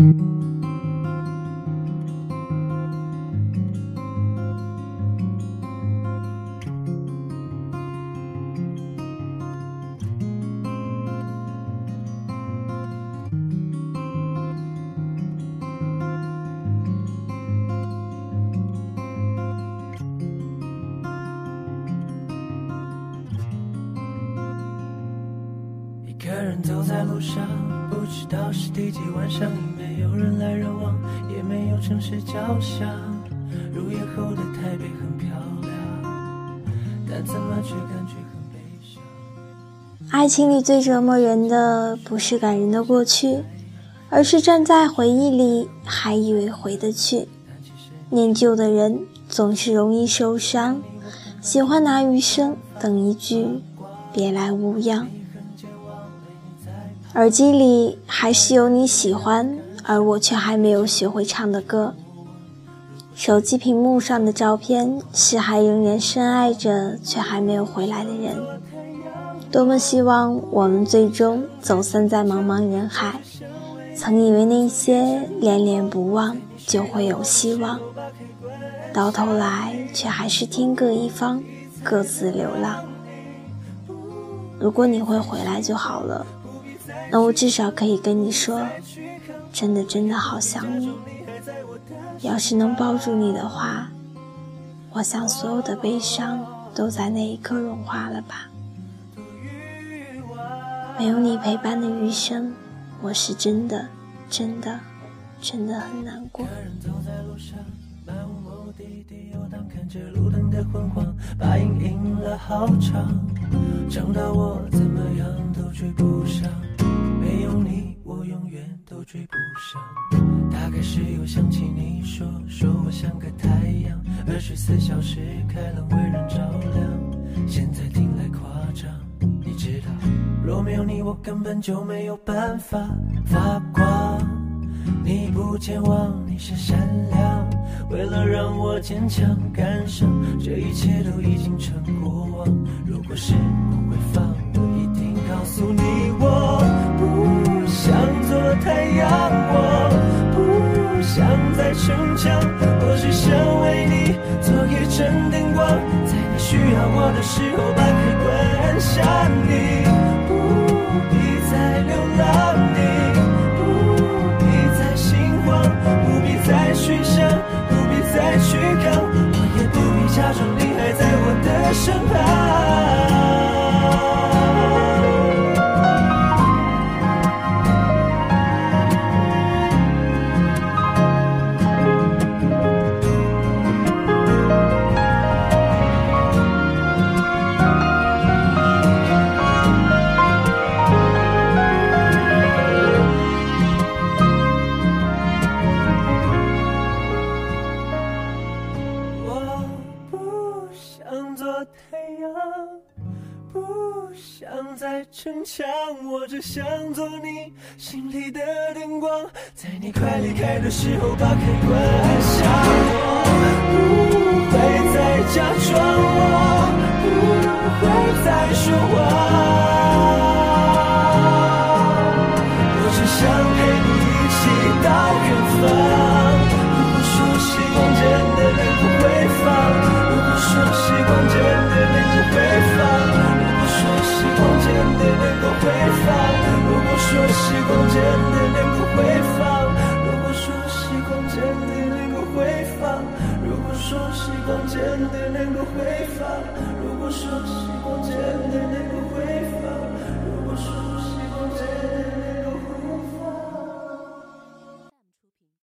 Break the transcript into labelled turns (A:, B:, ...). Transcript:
A: 一个人走在路上，不知道是第几晚上，没有人来人往，也没有城市交响。入夜后的台北很漂亮，但怎么却感觉很悲伤。
B: 爱情里最折磨人的，不是感人的过去，而是站在回忆里还以为回得去。念旧的人总是容易受伤，喜欢拿余生等一句别来无恙。耳机里还是有你喜欢，而我却还没有学会唱的歌。手机屏幕上的照片是还仍然深爱着却还没有回来的人。多么希望我们最终走散在茫茫人海。曾以为那些恋恋不忘就会有希望，到头来却还是天各一方，各自流浪。如果你会回来就好了。那我至少可以跟你说，真的真的好想你。要是能抱住你的话，我想所有的悲伤都在那一刻融化了吧。没有你陪伴的余生，我是真的真的真的很难过。
A: 没有你，我永远追不上。大概是又想起你说，说我像个太阳，二十四小时开朗，为人照亮。现在听来夸张，你知道，若没有你，我根本就没有办法发光。你不健忘，你是善良，为了让我坚强感伤，这一切都已经成过往。如果时光逞强，我只想为你做一盏灯光，在你需要我的时候把开关按下。你不必再流浪，你不必再心慌，不必再去想，不必再去扛，我也不必假装你还在我的身旁。太阳，不想再逞强，我只想做你心里的灯光，在你快离开的时候把开关按下。我不会再假装，光真的能够回放，如果说时光真。